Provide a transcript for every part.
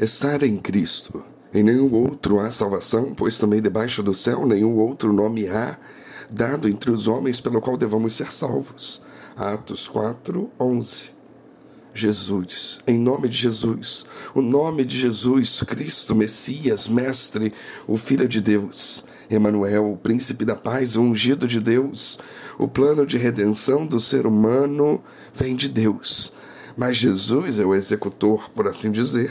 Estar em Cristo. Em nenhum outro há salvação, pois também debaixo do céu nenhum outro nome há dado entre os homens pelo qual devamos ser salvos. Atos 4, 11. Jesus, em nome de Jesus, o nome de Jesus, Cristo, Messias, Mestre, o Filho de Deus, Emanuel, o príncipe da paz, o ungido de Deus, o plano de redenção do ser humano vem de Deus. Mas Jesus é o executor, por assim dizer.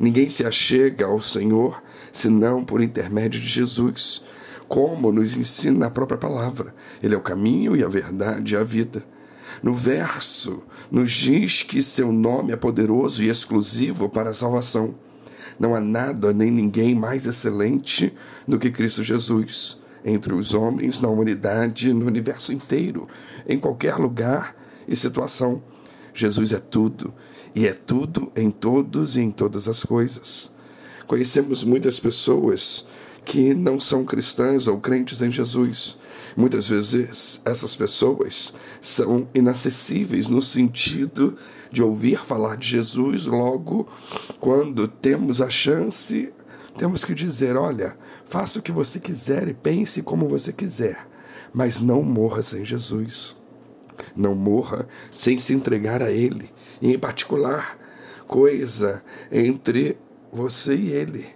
Ninguém se achega ao Senhor senão por intermédio de Jesus, como nos ensina a própria palavra. Ele é o caminho e a verdade e a vida. No verso, nos diz que seu nome é poderoso e exclusivo para a salvação. Não há nada nem ninguém mais excelente do que Cristo Jesus, entre os homens, na humanidade, no universo inteiro, em qualquer lugar e situação. Jesus é tudo, e é tudo em todos e em todas as coisas. Conhecemos muitas pessoas que não são cristãs ou crentes em Jesus. Muitas vezes essas pessoas são inacessíveis no sentido de ouvir falar de Jesus, logo, quando temos a chance, temos que dizer: olha, faça o que você quiser e pense como você quiser, mas não morra sem Jesus. Não morra sem se entregar a Ele, e em particular, coisa entre você e Ele,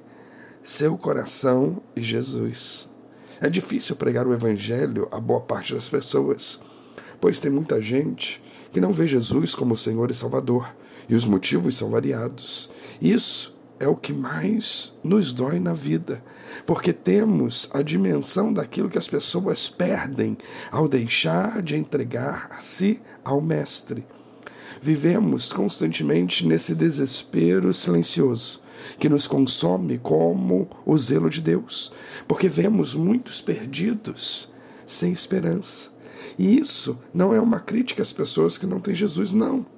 seu coração e Jesus. É difícil pregar o Evangelho a boa parte das pessoas, pois tem muita gente que não vê Jesus como Senhor e Salvador, e os motivos são variados. Isso é o que mais nos dói na vida, porque temos a dimensão daquilo que as pessoas perdem ao deixar de entregar-se ao Mestre. Vivemos constantemente nesse desespero silencioso que nos consome como o zelo de Deus, porque vemos muitos perdidos sem esperança. E isso não é uma crítica às pessoas que não têm Jesus, não.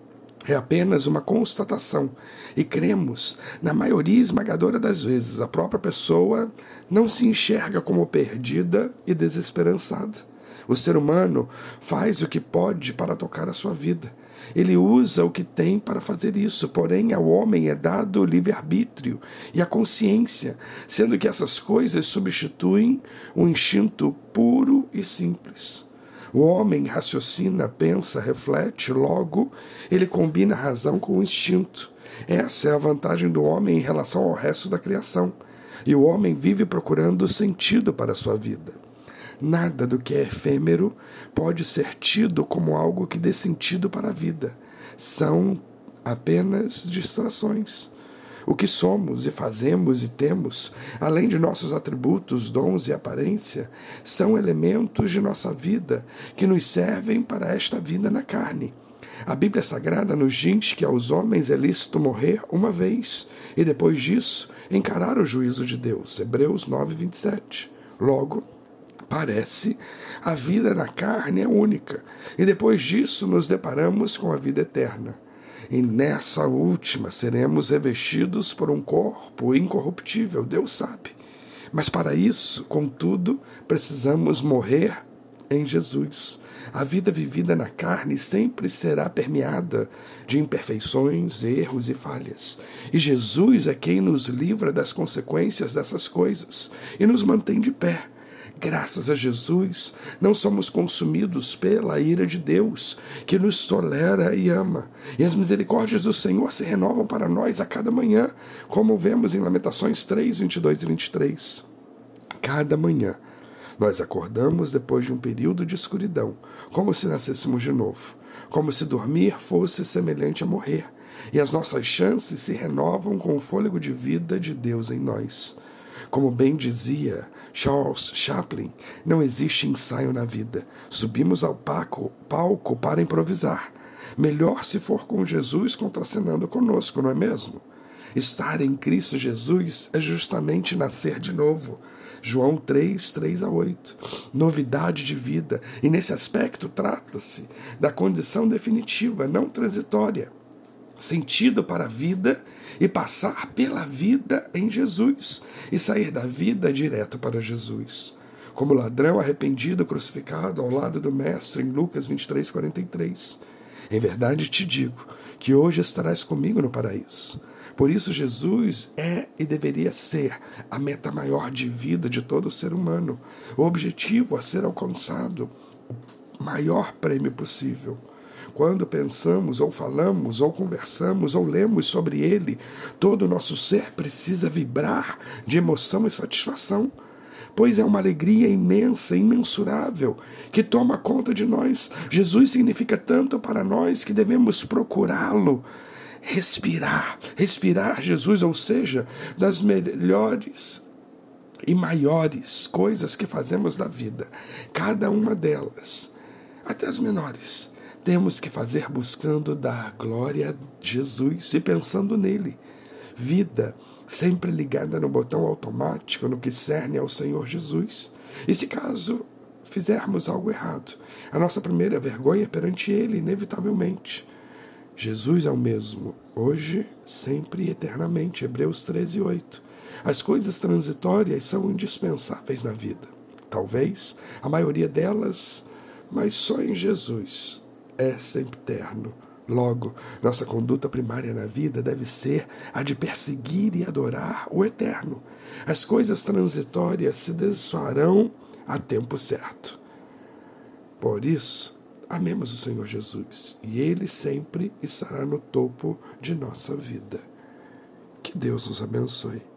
É apenas uma constatação. E cremos, na maioria esmagadora das vezes, a própria pessoa não se enxerga como perdida e desesperançada. O ser humano faz o que pode para tocar a sua vida. Ele usa o que tem para fazer isso, porém ao homem é dado o livre-arbítrio e a consciência, sendo que essas coisas substituem o instinto puro e simples. O homem raciocina, pensa, reflete, logo ele combina a razão com o instinto. Essa é a vantagem do homem em relação ao resto da criação. E o homem vive procurando sentido para a sua vida. Nada do que é efêmero pode ser tido como algo que dê sentido para a vida. São apenas distrações. O que somos e fazemos e temos, além de nossos atributos, dons e aparência, são elementos de nossa vida que nos servem para esta vida na carne. A Bíblia Sagrada nos diz que aos homens é lícito morrer uma vez e depois disso encarar o juízo de Deus. Hebreus 9, 27. Logo, parece, a vida na carne é única e depois disso nos deparamos com a vida eterna e nessa última seremos revestidos por um corpo incorruptível, Deus sabe. Mas para isso, contudo, precisamos morrer em Jesus. A vida vivida na carne sempre será permeada de imperfeições, erros e falhas. E Jesus é quem nos livra das consequências dessas coisas e nos mantém de pé Graças a Jesus, não somos consumidos pela ira de Deus, que nos tolera e ama. E as misericórdias do Senhor se renovam para nós a cada manhã, como vemos em Lamentações 3, 22 e 23. Cada manhã, nós acordamos depois de um período de escuridão, como se nascêssemos de novo, como se dormir fosse semelhante a morrer, e as nossas chances se renovam com o fôlego de vida de Deus em nós. Como bem dizia Charles Chaplin, não existe ensaio na vida. Subimos ao palco, palco para improvisar. Melhor se for com Jesus contracenando conosco, não é mesmo? Estar em Cristo Jesus é justamente nascer de novo. João 3, 3 a 8. Novidade de vida. E nesse aspecto trata-se da condição definitiva, não transitória. Sentido para a vida e passar pela vida em Jesus e sair da vida direto para Jesus. Como ladrão arrependido crucificado ao lado do Mestre em Lucas 23, 43. Em verdade te digo que hoje estarás comigo no paraíso. Por isso, Jesus é e deveria ser a meta maior de vida de todo ser humano, o objetivo a ser alcançado, o maior prêmio possível. Quando pensamos, ou falamos, ou conversamos, ou lemos sobre ele, todo o nosso ser precisa vibrar de emoção e satisfação pois é uma alegria imensa, imensurável, que toma conta de nós. Jesus significa tanto para nós que devemos procurá-lo. Respirar, respirar Jesus, ou seja, das melhores e maiores coisas que fazemos da vida, cada uma delas, até as menores, temos que fazer buscando dar glória a Jesus e pensando nele. Vida sempre ligada no botão automático no que cerne ao Senhor Jesus. E se caso fizermos algo errado, a nossa primeira vergonha é perante Ele, inevitavelmente. Jesus é o mesmo, hoje, sempre e eternamente. Hebreus 13, 8. As coisas transitórias são indispensáveis na vida. Talvez a maioria delas, mas só em Jesus é sempre eterno Logo, nossa conduta primária na vida deve ser a de perseguir e adorar o eterno. As coisas transitórias se desfarão a tempo certo. Por isso, amemos o Senhor Jesus e Ele sempre estará no topo de nossa vida. Que Deus nos abençoe.